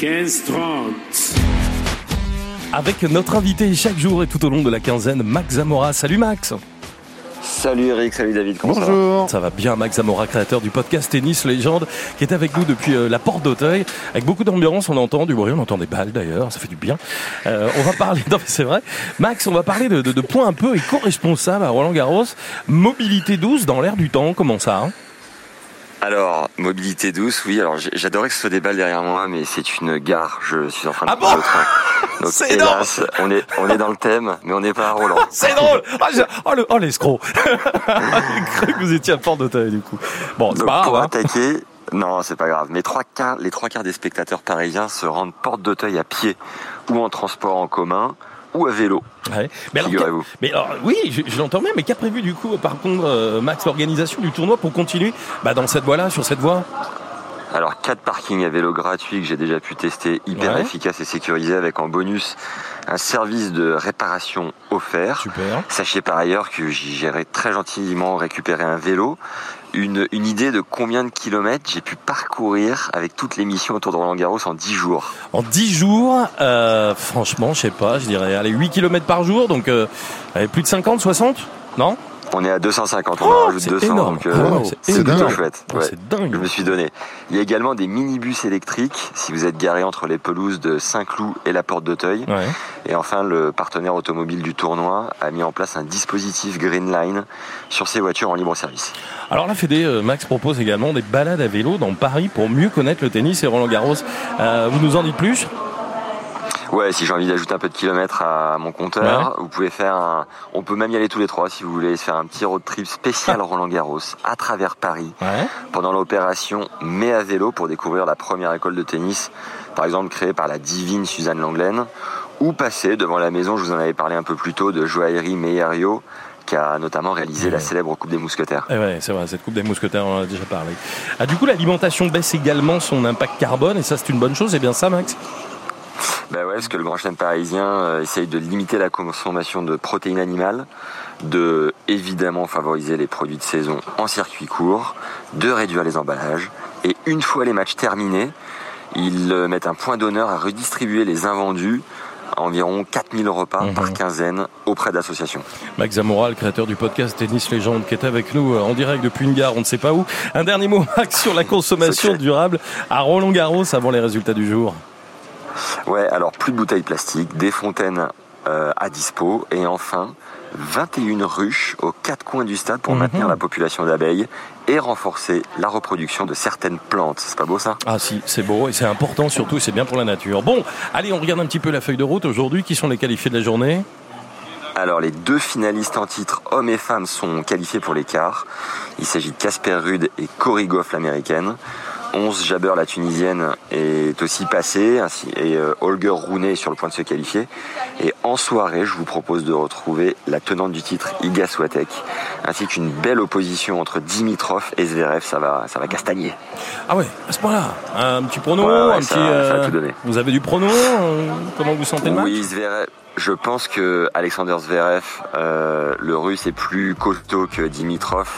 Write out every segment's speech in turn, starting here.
15-30. Avec notre invité chaque jour et tout au long de la quinzaine, Max Zamora. Salut Max Salut Eric, salut David, comment ça va Bonjour. Ça va bien, Max Zamora, créateur du podcast Tennis Légende, qui est avec nous depuis euh, la porte d'Auteuil. Avec beaucoup d'ambiance, on entend du bruit, on entend des balles d'ailleurs, ça fait du bien. Euh, on va parler, non mais c'est vrai, Max, on va parler de, de- de points un peu éco-responsables à Roland Garros. Mobilité douce dans l'air du temps, comment ça hein? Alors, mobilité douce, oui, alors j'adorais que ce soit des balles derrière moi, mais c'est une gare, je suis en train de Ah prendre bon le train. Donc, C'est hélas, on est, on est dans le thème, mais on n'est pas à Roland. C'est drôle ah, Oh le- oh, l'escroc J'ai cru que vous étiez à porte d'Auteuil du coup. Bon, c'est pas pour grave. hein. attaquer, non, c'est pas grave, mais trois quarts, les trois quarts des spectateurs parisiens se rendent porte d'Auteuil à pied, ou en transport en commun, ou à vélo, Ouais. Mais alors, figurez-vous. qu'a- mais alors, oui, je, je l'entends bien, mais qu'a prévu du coup, par contre, euh, Max, l'organisation du tournoi pour continuer bah, dans cette voie-là, sur cette voie? Alors, quatre parkings à vélo gratuits que j'ai déjà pu tester, hyper Ouais. efficaces et sécurisés, avec en bonus un service de réparation offert. Super. Sachez par ailleurs que j'irai très gentiment récupérer un vélo. Une, une idée de combien de kilomètres j'ai pu parcourir avec toutes les missions autour de Roland Garros en 10 jours. En 10 jours, euh, franchement, je sais pas, je dirais allez, 8 km par jour, donc euh, allez, plus de 50, 60 Non? On est à 250, on Oh, en rajoute c'est 200, énorme. donc euh, c'est plutôt chouette. Oh. C'est dingue. Je me suis donné. Il y a également des minibus électriques si vous êtes garé entre les pelouses de Saint-Cloud et la Porte d'Auteuil. Ouais. Et enfin, le partenaire automobile du tournoi a mis en place un dispositif Green Line sur ses voitures en libre service. Alors la Fédé, euh, Max propose également des balades à vélo dans Paris pour mieux connaître le tennis et Roland Garros. Euh, vous nous en dites plus? Ouais, si j'ai envie d'ajouter un peu de kilomètres à mon compteur, vous pouvez faire un, on peut même y aller tous les trois si vous voulez se faire un petit road trip spécial Roland Garros à travers Paris Ouais. pendant l'opération Mais à vélo pour découvrir la première école de tennis, par exemple créée par la divine Suzanne Langlaine, ou passer devant la maison, je vous en avais parlé un peu plus tôt, de Joaillerie Meillerio, qui a notamment réalisé la célèbre Coupe des Mousquetaires. Eh ouais, c'est vrai, cette Coupe des Mousquetaires, on en a déjà parlé. Ah, du coup, l'alimentation baisse également son impact carbone, et ça, c'est une bonne chose, c'est bien ça, Max? Ben ouais, parce que le grand chêne parisien euh, essaye de limiter la consommation de protéines animales, de évidemment favoriser les produits de saison en circuit court, de réduire les emballages, et une fois les matchs terminés, ils euh, mettent un point d'honneur à redistribuer les invendus, environ 4000 repas Mhm. par quinzaine, auprès d'associations. Max Zamora, le créateur du podcast Tennis Légende, qui est avec nous euh, en direct depuis une gare, on ne sait pas où. Un dernier mot, Max, sur la consommation durable à Roland Garros avant les résultats du jour. Ouais, alors plus de bouteilles plastiques, des fontaines euh, à dispo, et enfin 21 ruches aux quatre coins du stade pour Mhm. maintenir la population d'abeilles et renforcer la reproduction de certaines plantes. C'est pas beau ça? Ah si, c'est beau et c'est important surtout, et c'est bien pour la nature. Bon, allez, on regarde un petit peu la feuille de route aujourd'hui. Qui sont les qualifiés de la journée? Alors les deux finalistes en titre, hommes et femmes, sont qualifiés pour l'écart. Il s'agit de Casper Ruud et Cory Goff, l'américaine. 11 Jabber, la tunisienne, est aussi passée, ainsi, et euh, Holger Rune est sur le point de se qualifier. Et en soirée, je vous propose de retrouver la tenante du titre, Iga Swiatek, ainsi qu'une belle opposition entre Dimitrov et Zverev. Ça va, ça va castagner. Ah ouais, à ce point-là. Un petit prono, Ouais, ouais, un ça- petit. ça va tout donner. vous avez du prono euh, Comment vous sentez le match? Oui, Zverev. Je pense que Alexander Zverev, euh, le russe, est plus costaud que Dimitrov,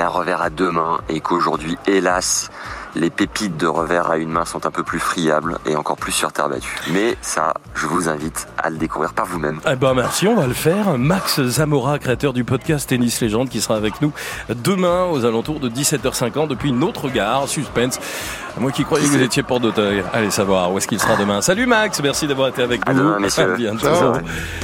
a un revers à deux mains et qu'aujourd'hui, hélas, les pépites de revers à une main sont un peu plus friables et encore plus sur terre battue. Mais ça, je vous invite à le découvrir par vous-même. Eh ben merci, on va le faire. Max Zamora, créateur du podcast Tennis Légende, qui sera avec nous demain aux alentours de 17h50 depuis une autre gare, suspense. Moi qui croyais que vous étiez porte d'Auteuil. Allez savoir où est-ce qu'il sera demain. Salut Max, merci d'avoir été avec À nous. demain, messieurs. À bientôt. Ciao.